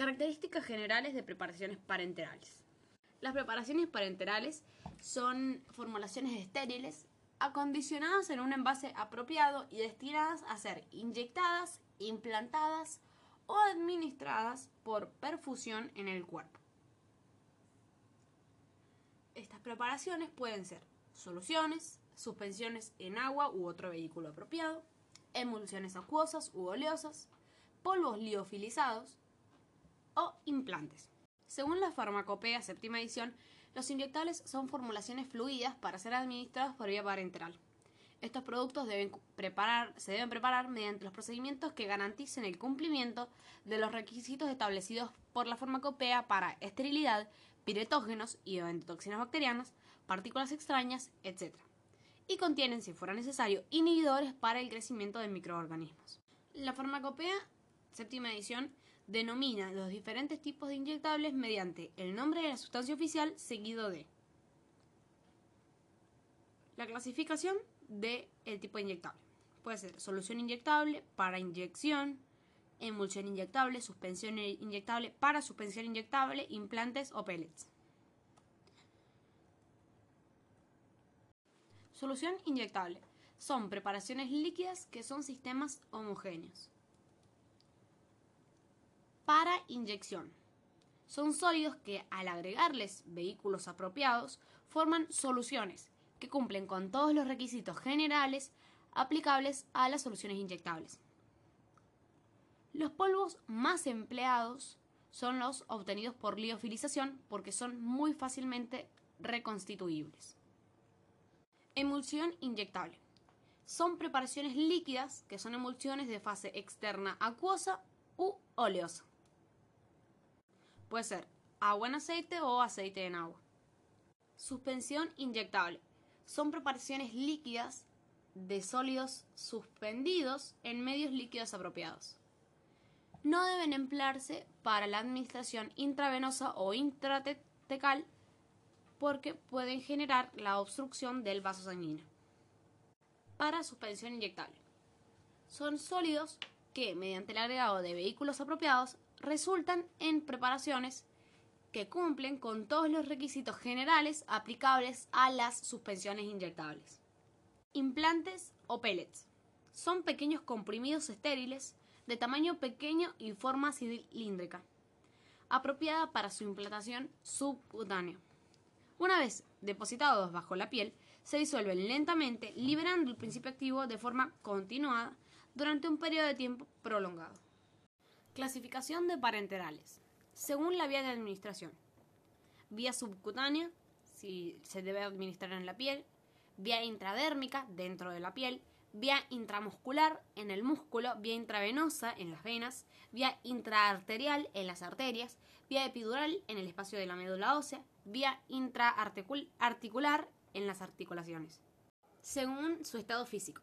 Características generales de preparaciones parenterales. Las preparaciones parenterales son formulaciones estériles acondicionadas en un envase apropiado y destinadas a ser inyectadas, implantadas o administradas por perfusión en el cuerpo. Estas preparaciones pueden ser soluciones, suspensiones en agua u otro vehículo apropiado, emulsiones acuosas u oleosas, polvos liofilizados o implantes. Según la farmacopea séptima edición, los inyectables son formulaciones fluidas para ser administrados por vía parenteral. Estos productos deben preparar, se deben preparar mediante los procedimientos que garanticen el cumplimiento de los requisitos establecidos por la farmacopea para esterilidad, piretógenos y endotoxinas bacterianas, partículas extrañas, etc. Y contienen, si fuera necesario, inhibidores para el crecimiento de microorganismos. La farmacopea séptima edición denomina los diferentes tipos de inyectables mediante el nombre de la sustancia oficial seguido de la clasificación del el tipo de inyectable. Puede ser solución inyectable para inyección, emulsión inyectable, suspensión inyectable para suspensión inyectable, implantes o pellets. Solución inyectable. Son preparaciones líquidas que son sistemas homogéneos para inyección. Son sólidos que al agregarles vehículos apropiados forman soluciones que cumplen con todos los requisitos generales aplicables a las soluciones inyectables. Los polvos más empleados son los obtenidos por liofilización porque son muy fácilmente reconstituibles. Emulsión inyectable. Son preparaciones líquidas que son emulsiones de fase externa acuosa u oleosa. Puede ser agua en aceite o aceite en agua. Suspensión inyectable. Son preparaciones líquidas de sólidos suspendidos en medios líquidos apropiados. No deben emplearse para la administración intravenosa o intratecal porque pueden generar la obstrucción del vaso sanguíneo. Para suspensión inyectable. Son sólidos que, mediante el agregado de vehículos apropiados, resultan en preparaciones que cumplen con todos los requisitos generales aplicables a las suspensiones inyectables. Implantes o pellets. Son pequeños comprimidos estériles de tamaño pequeño y forma cilíndrica, apropiada para su implantación subcutánea. Una vez depositados bajo la piel, se disuelven lentamente, liberando el principio activo de forma continuada durante un periodo de tiempo prolongado. Clasificación de parenterales. Según la vía de administración. Vía subcutánea, si se debe administrar en la piel. Vía intradérmica, dentro de la piel. Vía intramuscular, en el músculo. Vía intravenosa, en las venas. Vía intraarterial, en las arterias. Vía epidural, en el espacio de la médula ósea. Vía intraarticular, en las articulaciones. Según su estado físico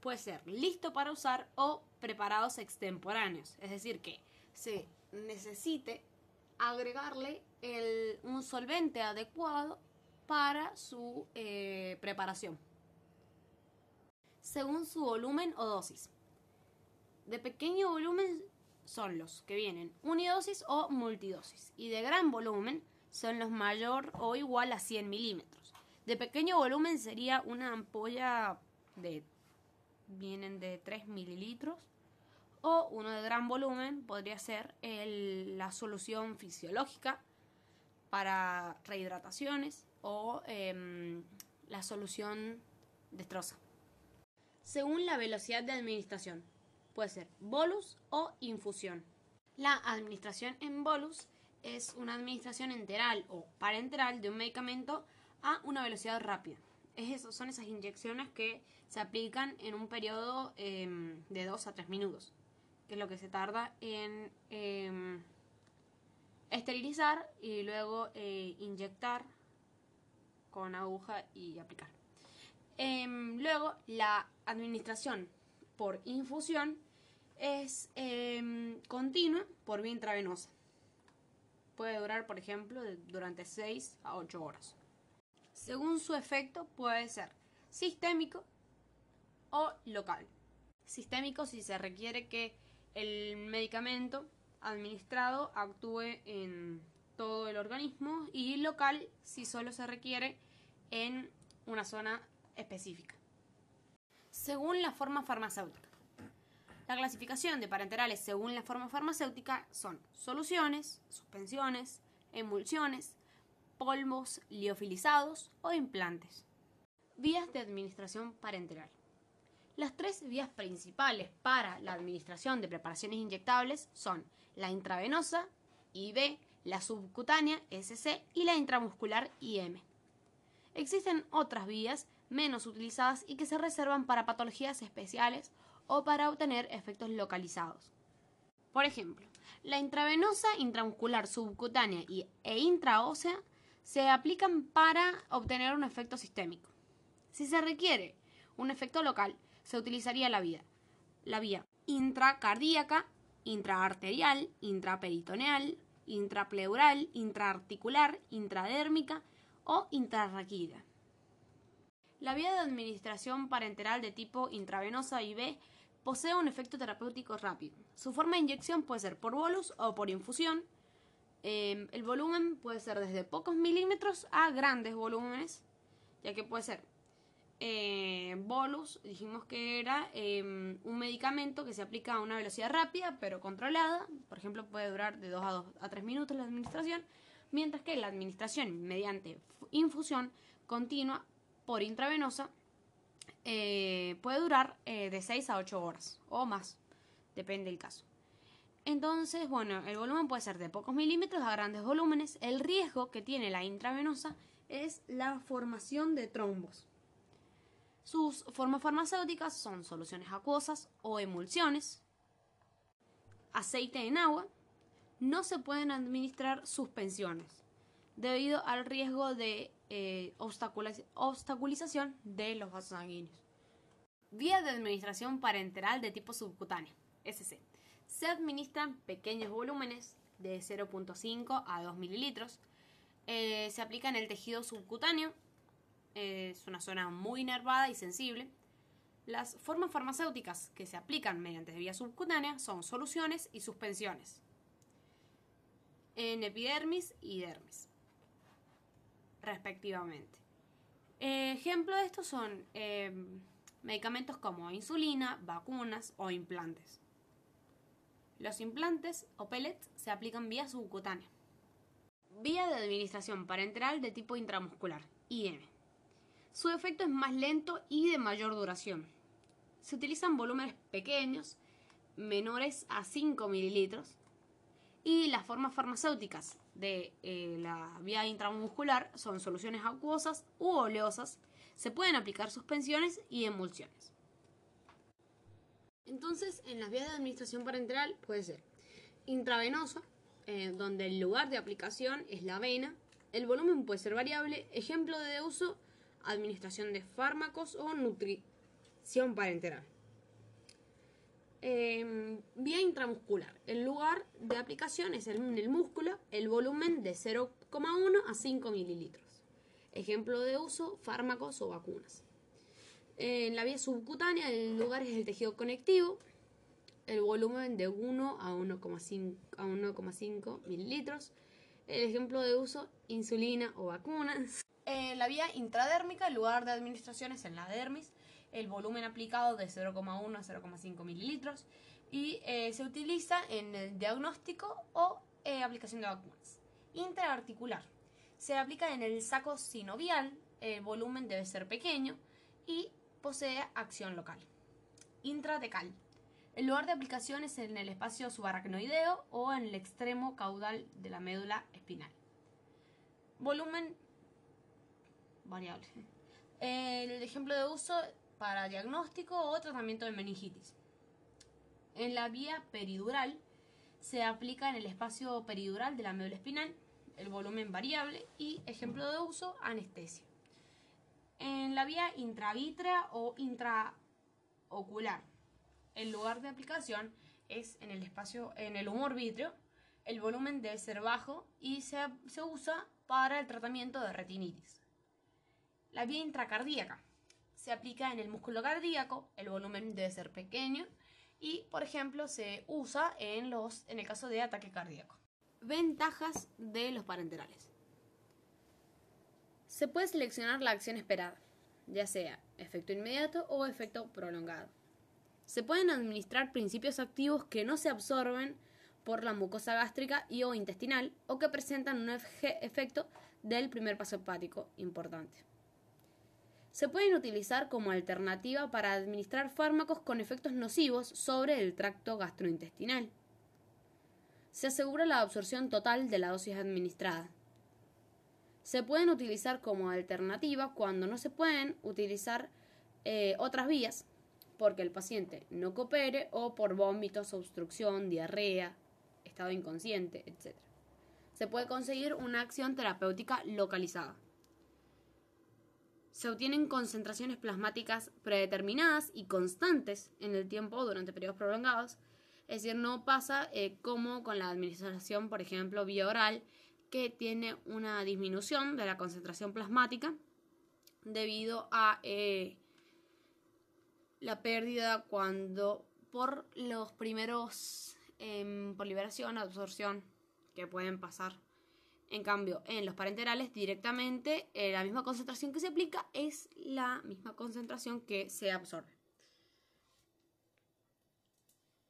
puede ser listo para usar o preparados extemporáneos, es decir, que se necesite agregarle un solvente adecuado para su eh, preparación, según su volumen o dosis. De pequeño volumen son los que vienen unidosis o multidosis, y de gran volumen son los mayor o igual a 100 milímetros. De pequeño volumen sería una ampolla de vienen de 3 mililitros o uno de gran volumen podría ser la solución fisiológica para rehidrataciones o em, la solución destroza. Según la velocidad de administración, puede ser bolus o infusión. La administración en bolus es una administración enteral o parenteral de un medicamento a una velocidad rápida eso, son esas inyecciones que se aplican en un periodo em, de 2 a 3 minutos, que es lo que se tarda en em, esterilizar y luego eh, inyectar con aguja y aplicar. Em, luego, la administración por infusión es continua por vía intravenosa. Puede durar, por ejemplo, durante 6 a 8 horas según su efecto puede ser sistémico o local. Sistémico si se requiere que el medicamento administrado actúe en todo el organismo y local si solo se requiere en una zona específica. Según la forma farmacéutica. La clasificación de parenterales según la forma farmacéutica son soluciones, suspensiones, emulsiones, polvos liofilizados o implantes. Vías de administración parenteral. Las tres vías principales para la administración de preparaciones inyectables son la intravenosa, IV, la subcutánea, SC, y la intramuscular, IM. Existen otras vías menos utilizadas y que se reservan para patologías especiales o para obtener efectos localizados. Por ejemplo, la intravenosa, intramuscular, subcutánea e intraósea se aplican para obtener un efecto sistémico. Si se requiere un efecto local, se utilizaría la vía, la vía intracardíaca, intraarterial, intraperitoneal, intrapleural, intraarticular, intradérmica o intrarraquídea. La vía de administración parenteral de tipo intravenosa IV posee un efecto terapéutico rápido. Su forma de inyección puede ser por bolus o por infusión. Em, el volumen puede ser desde pocos milímetros a grandes volúmenes, ya que puede ser eh, bolus, dijimos que era em, un medicamento que se aplica a una velocidad rápida pero controlada, por ejemplo puede durar de 2 a, 2 a 3 minutos la administración, mientras que la administración mediante infusión continua por intravenosa eh, puede durar eh, de 6 a 8 horas o más, depende del caso. Entonces, bueno, el volumen puede ser de pocos milímetros a grandes volúmenes. El riesgo que tiene la intravenosa es la formación de trombos. Sus formas farmacéuticas son soluciones acuosas o emulsiones, aceite en agua. No se pueden administrar suspensiones debido al riesgo de eh, obstaculización de los vasos sanguíneos. Vía de administración parenteral de tipo subcutáneo, SC. Se administran pequeños volúmenes de 0.5 a 2 mililitros. Eh, se aplica en el tejido subcutáneo es una zona muy nervada y sensible. Las formas farmacéuticas que se aplican mediante vía subcutánea son soluciones y suspensiones en epidermis y dermis, respectivamente. ejemplo de estos son medicamentos como insulina, vacunas o implantes. Los implantes o pellets se aplican vía subcutánea. Vía de administración parenteral de tipo intramuscular, IM. Su efecto es más lento y de mayor duración. Se utilizan volúmenes pequeños, menores a 5 mililitros, y las formas farmacéuticas de eh, la vía intramuscular son soluciones acuosas u oleosas. Se pueden aplicar suspensiones y emulsiones. Entonces, en las vías de administración parenteral puede ser intravenosa, eh, donde el lugar de aplicación es la vena. El volumen puede ser variable. Ejemplo de uso administración de fármacos o nutrición parenteral. Em, vía intramuscular. El lugar de aplicación es en el músculo, el volumen de 0,1 a 5 mililitros. Ejemplo de uso, fármacos o vacunas. En la vía subcutánea, el lugar es el tejido conectivo, el volumen de 1 a 1,5 mililitros. El ejemplo de uso, insulina o vacunas. En la vía intradérmica, el lugar de administración es en la dermis, el volumen aplicado de 0,1 a 0,5 mililitros y eh, se utiliza en el diagnóstico o eh, aplicación de vacunas. Intraarticular. Se aplica en el saco sinovial, el volumen debe ser pequeño y posee acción local. Intratecal. El lugar de aplicación es en el espacio subaracnoideo o en el extremo caudal de la médula espinal. Volumen variable. El ejemplo de uso para diagnóstico o tratamiento de meningitis. En la vía peridural se aplica en el espacio peridural de la médula espinal, el volumen variable y ejemplo de uso anestesia. En la vía intravítrea o intraocular, el lugar de aplicación es en el espacio en el humor vítreo, el volumen debe ser bajo y se, se usa para el tratamiento de retinitis. La vía intracardíaca se aplica en el músculo cardíaco, el volumen debe ser pequeño y, por ejemplo, se usa en, los, en el caso de ataque cardíaco. Ventajas de los parenterales. Se puede seleccionar la acción esperada, ya sea efecto inmediato o efecto prolongado. Se pueden administrar principios activos que no se absorben por la mucosa gástrica y o intestinal o que presentan un efecto del primer paso hepático importante. Se pueden utilizar como alternativa para administrar fármacos con efectos nocivos sobre el tracto gastrointestinal. Se asegura la absorción total de la dosis administrada. Se pueden utilizar como alternativa cuando no se pueden utilizar eh, otras vías, porque el paciente no coopere o por vómitos, obstrucción, diarrea, estado inconsciente, etc. Se puede conseguir una acción terapéutica localizada. Se obtienen concentraciones plasmáticas predeterminadas y constantes en el tiempo durante periodos prolongados. Es decir, no pasa eh, como con la administración, por ejemplo, vía oral, que tiene una disminución de la concentración plasmática debido a eh, la pérdida cuando por los primeros eh, por liberación, absorción que pueden pasar. En cambio, en los parenterales directamente eh, la misma concentración que se aplica es la misma concentración que se absorbe.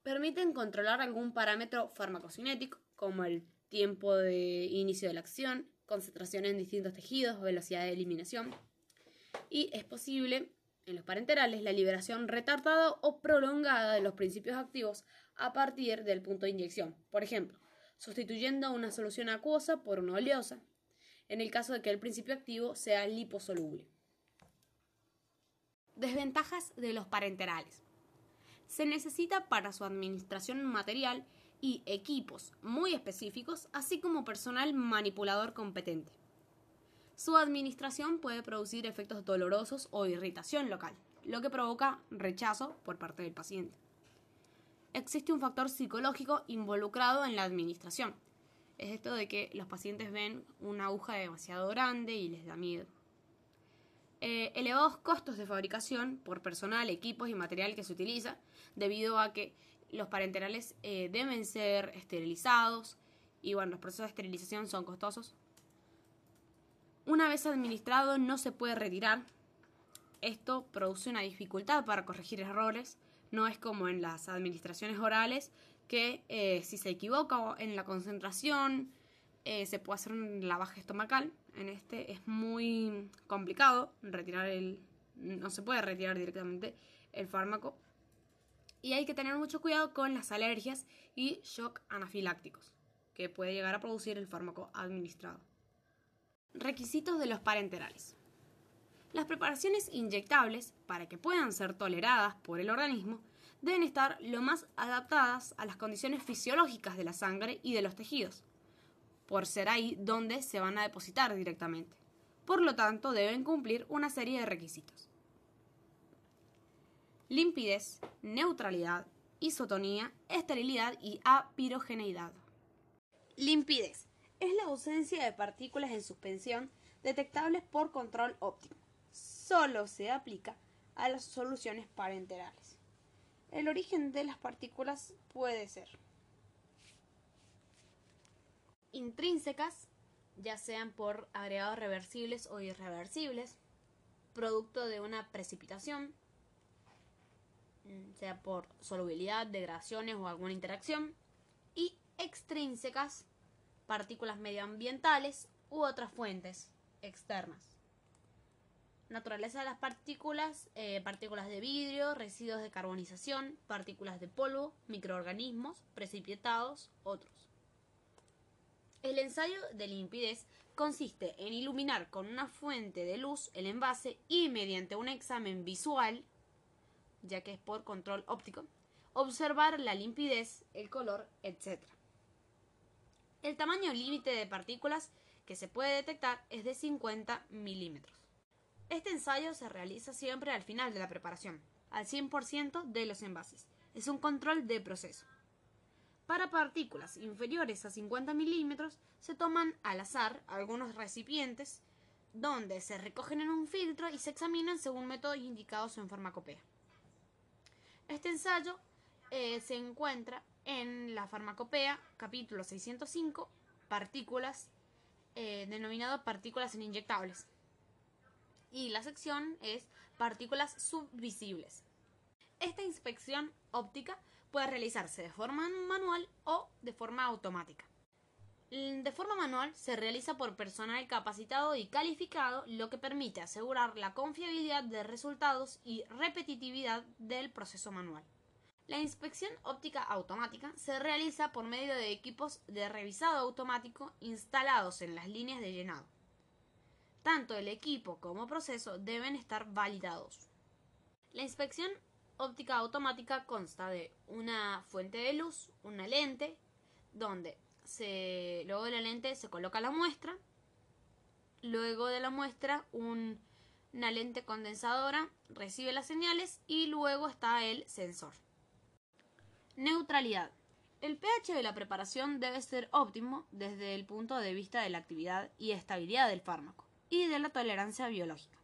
Permiten controlar algún parámetro farmacocinético, como el tiempo de inicio de la acción, concentración en distintos tejidos, velocidad de eliminación. Y es posible en los parenterales la liberación retardada o prolongada de los principios activos a partir del punto de inyección. Por ejemplo, sustituyendo una solución acuosa por una oleosa, en el caso de que el principio activo sea liposoluble. Desventajas de los parenterales. Se necesita para su administración material y equipos muy específicos, así como personal manipulador competente. Su administración puede producir efectos dolorosos o irritación local, lo que provoca rechazo por parte del paciente. Existe un factor psicológico involucrado en la administración. Es esto de que los pacientes ven una aguja demasiado grande y les da miedo. Eh, elevados costos de fabricación por personal, equipos y material que se utiliza, debido a que los parenterales eh, deben ser esterilizados y bueno, los procesos de esterilización son costosos, una vez administrado no se puede retirar. Esto produce una dificultad para corregir errores. No es como en las administraciones orales que eh, si se equivoca en la concentración eh, se puede hacer un lavaje estomacal. En este es muy complicado retirar el... No se puede retirar directamente el fármaco. Y hay que tener mucho cuidado con las alergias y shock anafilácticos que puede llegar a producir el fármaco administrado. Requisitos de los parenterales. Las preparaciones inyectables, para que puedan ser toleradas por el organismo, deben estar lo más adaptadas a las condiciones fisiológicas de la sangre y de los tejidos, por ser ahí donde se van a depositar directamente. Por lo tanto, deben cumplir una serie de requisitos. Limpidez, neutralidad, isotonía, esterilidad y apirogeneidad. Limpidez es la ausencia de partículas en suspensión detectables por control óptico. Solo se aplica a las soluciones parenterales. El origen de las partículas puede ser intrínsecas, ya sean por agregados reversibles o irreversibles, producto de una precipitación, sea por solubilidad, degradaciones o alguna interacción, y extrínsecas, partículas medioambientales u otras fuentes externas. Naturaleza de las partículas, eh, partículas de vidrio, residuos de carbonización, partículas de polvo, microorganismos, precipitados, otros. El ensayo de limpidez consiste en iluminar con una fuente de luz el envase y mediante un examen visual, ya que es por control óptico, observar la limpidez, el color, etc. El tamaño límite de partículas que se puede detectar es de 50 milímetros. Este ensayo se realiza siempre al final de la preparación, al 100% de los envases. Es un control de proceso. Para partículas inferiores a 50 milímetros se toman al azar algunos recipientes donde se recogen en un filtro y se examinan según métodos indicados en farmacopea. Este ensayo eh, se encuentra en la farmacopea, capítulo 605, partículas, eh, denominado partículas inyectables. Y la sección es partículas subvisibles. Esta inspección óptica puede realizarse de forma manual o de forma automática. De forma manual se realiza por personal capacitado y calificado, lo que permite asegurar la confiabilidad de resultados y repetitividad del proceso manual. La inspección óptica automática se realiza por medio de equipos de revisado automático instalados en las líneas de llenado. Tanto el equipo como proceso deben estar validados. La inspección óptica automática consta de una fuente de luz, una lente, donde se, luego de la lente se coloca la muestra, luego de la muestra una lente condensadora recibe las señales y luego está el sensor. Neutralidad. El pH de la preparación debe ser óptimo desde el punto de vista de la actividad y estabilidad del fármaco y de la tolerancia biológica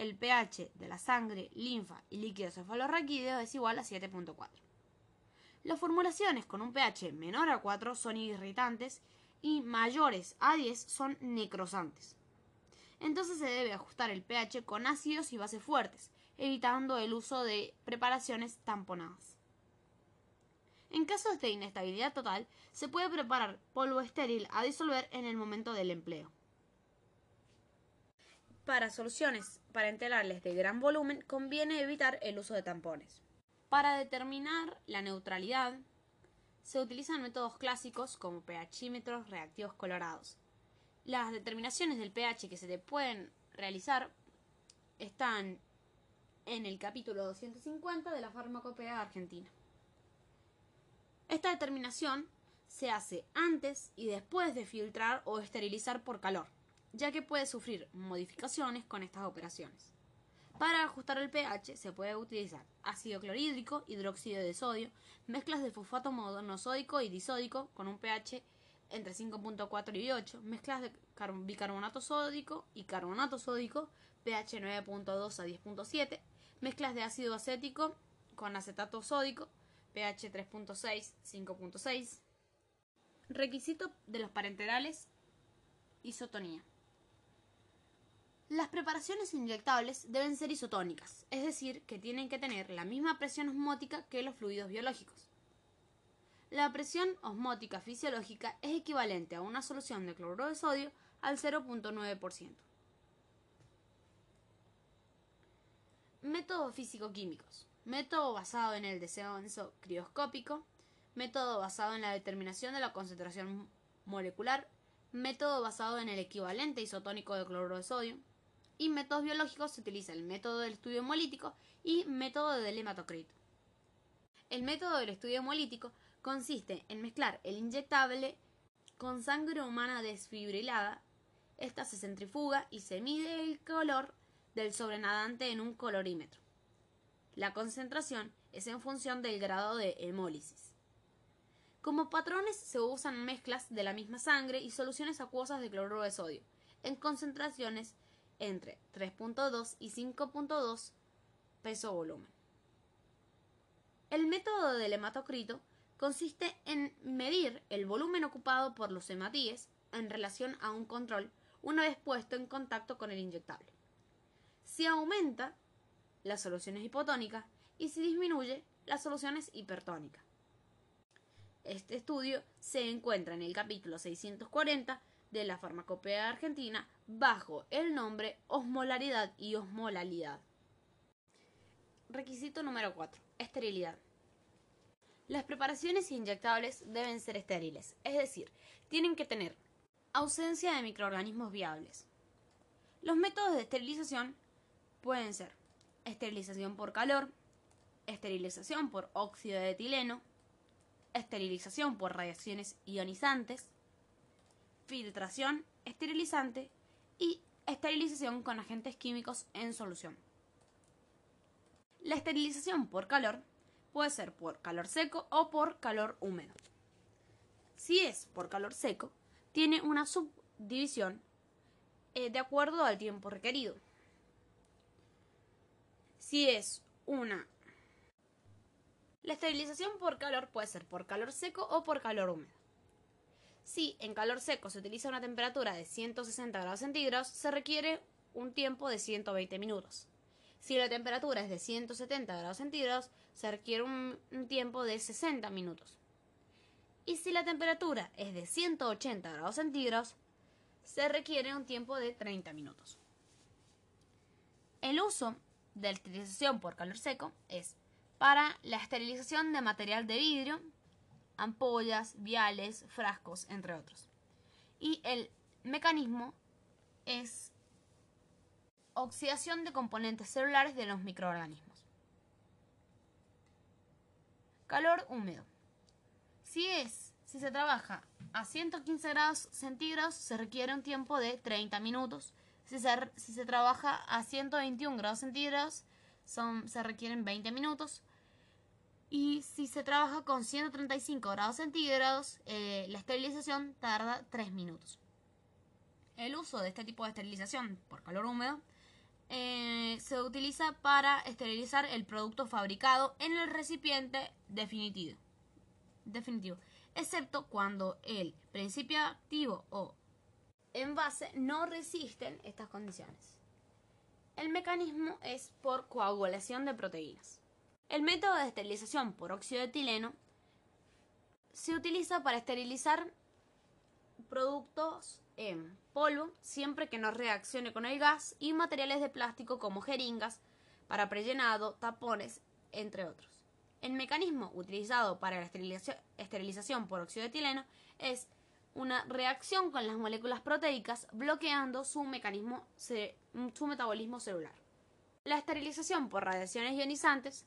el pH de la sangre, linfa y líquido cefalorraquídeo es igual a 7.4. Las formulaciones con un pH menor a 4 son irritantes y mayores a 10 son necrosantes. Entonces se debe ajustar el pH con ácidos y bases fuertes, evitando el uso de preparaciones tamponadas. En casos de inestabilidad total, se puede preparar polvo estéril a disolver en el momento del empleo. Para soluciones parenterales de gran volumen conviene evitar el uso de tampones. Para determinar la neutralidad se utilizan métodos clásicos como pHímetros reactivos colorados. Las determinaciones del pH que se te pueden realizar están en el capítulo 250 de la farmacopea argentina. Esta determinación se hace antes y después de filtrar o esterilizar por calor ya que puede sufrir modificaciones con estas operaciones. Para ajustar el pH se puede utilizar ácido clorhídrico, hidróxido de sodio, mezclas de fosfato monosódico y disódico con un pH entre 5.4 y 8, mezclas de bicarbonato sódico y carbonato sódico, pH 9.2 a 10.7, mezclas de ácido acético con acetato sódico, pH 3.6, 5.6. Requisito de los parenterales, isotonía. Las preparaciones inyectables deben ser isotónicas, es decir, que tienen que tener la misma presión osmótica que los fluidos biológicos. La presión osmótica fisiológica es equivalente a una solución de cloruro de sodio al 0.9%. Métodos físico-químicos. Método basado en el descenso crioscópico. Método basado en la determinación de la concentración molecular. Método basado en el equivalente isotónico de cloruro de sodio y métodos biológicos se utiliza el método del estudio hemolítico y método del hematocrito. El método del estudio hemolítico consiste en mezclar el inyectable con sangre humana desfibrilada. Esta se centrifuga y se mide el color del sobrenadante en un colorímetro. La concentración es en función del grado de hemólisis. Como patrones se usan mezclas de la misma sangre y soluciones acuosas de cloruro de sodio, en concentraciones entre 3.2 y 5.2 peso-volumen. El método del hematocrito consiste en medir el volumen ocupado por los hematíes en relación a un control una vez puesto en contacto con el inyectable. Si aumenta, la solución es hipotónica y si disminuye, la solución es hipertónica. Este estudio se encuentra en el capítulo 640 de la farmacopea argentina bajo el nombre osmolaridad y osmolalidad. Requisito número 4. Esterilidad. Las preparaciones inyectables deben ser estériles, es decir, tienen que tener ausencia de microorganismos viables. Los métodos de esterilización pueden ser esterilización por calor, esterilización por óxido de etileno, esterilización por radiaciones ionizantes, filtración, esterilizante y esterilización con agentes químicos en solución. La esterilización por calor puede ser por calor seco o por calor húmedo. Si es por calor seco, tiene una subdivisión eh, de acuerdo al tiempo requerido. Si es una La esterilización por calor puede ser por calor seco o por calor húmedo. Si en calor seco se utiliza una temperatura de 160 grados centígrados, se requiere un tiempo de 120 minutos. Si la temperatura es de 170 grados centígrados, se requiere un, tiempo de 60 minutos. Y si la temperatura es de 180 grados centígrados, se requiere un tiempo de 30 minutos. El uso de esterilización por calor seco es para la esterilización de material de vidrio, ampollas, viales, frascos, entre otros. Y el mecanismo es oxidación de componentes celulares de los microorganismos. Calor húmedo. Si es, si se trabaja a 115 grados centígrados, se requiere un tiempo de 30 minutos. Si se, trabaja a 121 grados centígrados, son, se requieren 20 minutos. Y si se trabaja con 135 grados centígrados, eh, la esterilización tarda 3 minutos. El uso de este tipo de esterilización por calor húmedo eh, se utiliza para esterilizar el producto fabricado en el recipiente definitivo, definitivo excepto cuando el principio activo o envase no resisten estas condiciones. El mecanismo es por coagulación de proteínas. El método de esterilización por óxido de etileno se utiliza para esterilizar productos en polvo siempre que no reaccione con el gas y materiales de plástico como jeringas para prellenado, tapones, entre otros. El mecanismo utilizado para la esterilización por óxido de etileno es una reacción con las moléculas proteicas bloqueando su mecanismo su metabolismo celular. La esterilización por radiaciones ionizantes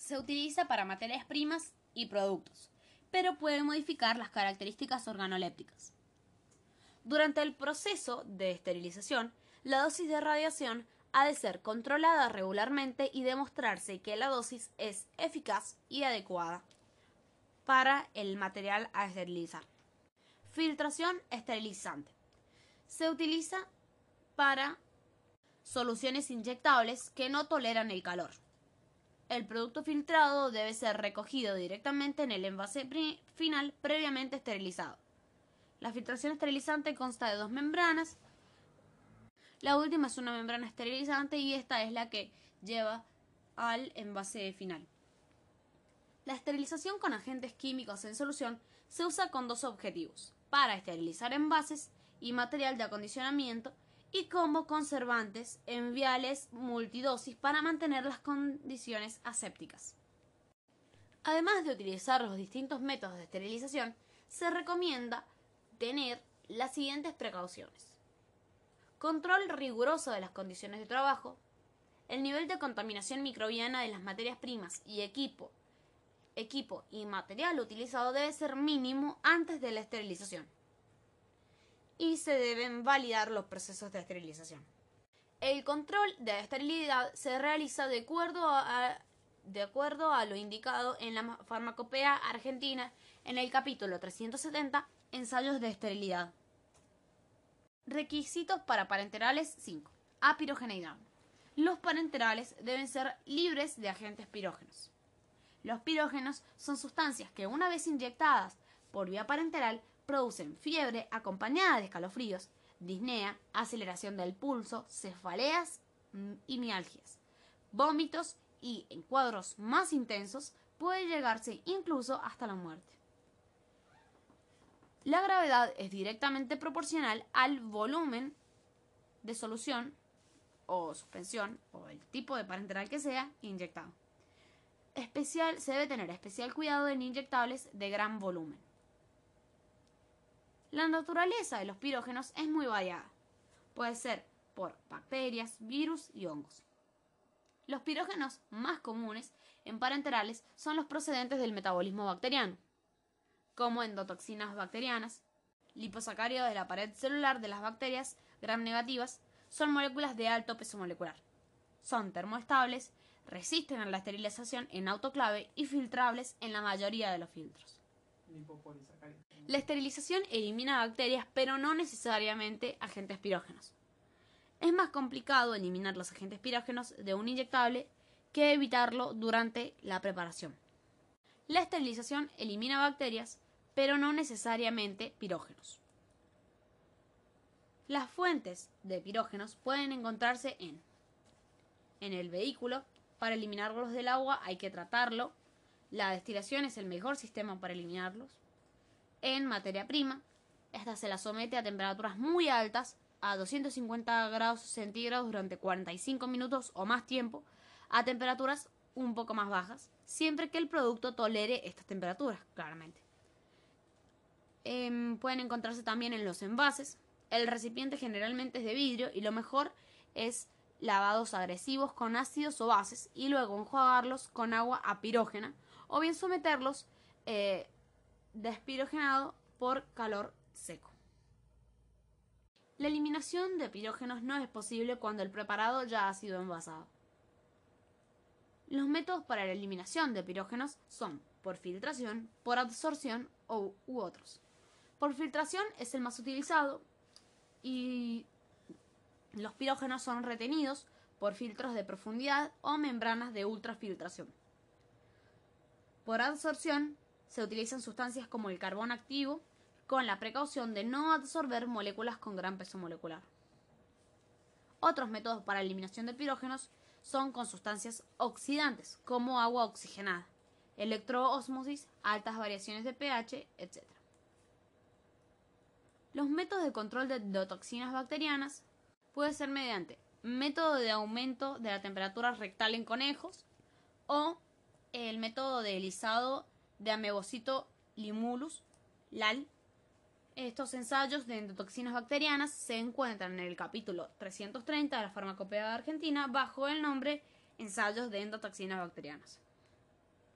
se utiliza para materias primas y productos, pero puede modificar las características organolépticas. Durante el proceso de esterilización, la dosis de radiación ha de ser controlada regularmente y demostrarse que la dosis es eficaz y adecuada para el material a esterilizar. Filtración esterilizante. Se utiliza para soluciones inyectables que no toleran el calor. El producto filtrado debe ser recogido directamente en el envase final previamente esterilizado. La filtración esterilizante consta de dos membranas la última es una membrana esterilizante y esta es la que lleva al envase final. La esterilización con agentes químicos en solución se usa con dos objetivos, para esterilizar envases y material de acondicionamiento y como conservantes en viales multidosis para mantener las condiciones asépticas. Además de utilizar los distintos métodos de esterilización, se recomienda tener las siguientes precauciones control riguroso de las condiciones de trabajo, el nivel de contaminación microbiana de las materias primas y equipo, equipo y material utilizado debe ser mínimo antes de la esterilización. Y se deben validar los procesos de esterilización. El control de esterilidad se realiza de acuerdo a, de acuerdo a lo indicado en la farmacopea argentina en el capítulo 370, ensayos de esterilidad. Requisitos para parenterales 5. Apirogeneidad. Los parenterales deben ser libres de agentes pirógenos. Los pirógenos son sustancias que una vez inyectadas por vía parenteral producen fiebre acompañada de escalofríos, disnea, aceleración del pulso, cefaleas mm, y mialgias, vómitos y, en cuadros más intensos, puede llegarse incluso hasta la muerte. La gravedad es directamente proporcional al volumen de solución o suspensión o el tipo de parenteral que sea inyectado. Especial, se debe tener especial cuidado en inyectables de gran volumen. La naturaleza de los pirógenos es muy variada. Puede ser por bacterias, virus y hongos. Los pirógenos más comunes en parenterales son los procedentes del metabolismo bacteriano como endotoxinas bacterianas, liposacáridos de la pared celular de las bacterias gram negativas, son moléculas de alto peso molecular. Son termoestables, resisten a la esterilización en autoclave y filtrables en la mayoría de los filtros. La esterilización elimina bacterias, pero no necesariamente agentes pirógenos. Es más complicado eliminar los agentes pirógenos de un inyectable que evitarlo durante la preparación. La esterilización elimina bacterias, pero no necesariamente pirógenos. Las fuentes de pirógenos pueden encontrarse en en el vehículo. Para eliminarlos del agua hay que tratarlo. La destilación es el mejor sistema para eliminarlos. En materia prima, esta se la somete a temperaturas muy altas, a 250 grados centígrados durante 45 minutos o más tiempo, a temperaturas un poco más bajas, siempre que el producto tolere estas temperaturas, claramente. Em, pueden encontrarse también en los envases. El recipiente generalmente es de vidrio y lo mejor es lavados agresivos con ácidos o bases y luego enjuagarlos con agua apirógena o bien someterlos eh, despirogenado por calor seco. La eliminación de pirógenos no es posible cuando el preparado ya ha sido envasado. Los métodos para la eliminación de pirógenos son por filtración, por absorción u otros. Por filtración es el más utilizado y los pirógenos son retenidos por filtros de profundidad o membranas de ultrafiltración. Por absorción se utilizan sustancias como el carbón activo con la precaución de no absorber moléculas con gran peso molecular. Otros métodos para eliminación de pirógenos son con sustancias oxidantes, como agua oxigenada, electroosmosis, altas variaciones de pH, etc. Los métodos de control de endotoxinas bacterianas puede ser mediante método de aumento de la temperatura rectal en conejos o el método de elisado de amebocito limulus, LAL. Estos ensayos de endotoxinas bacterianas se encuentran en el capítulo 330 de la Farmacopea de Argentina bajo el nombre Ensayos de endotoxinas bacterianas.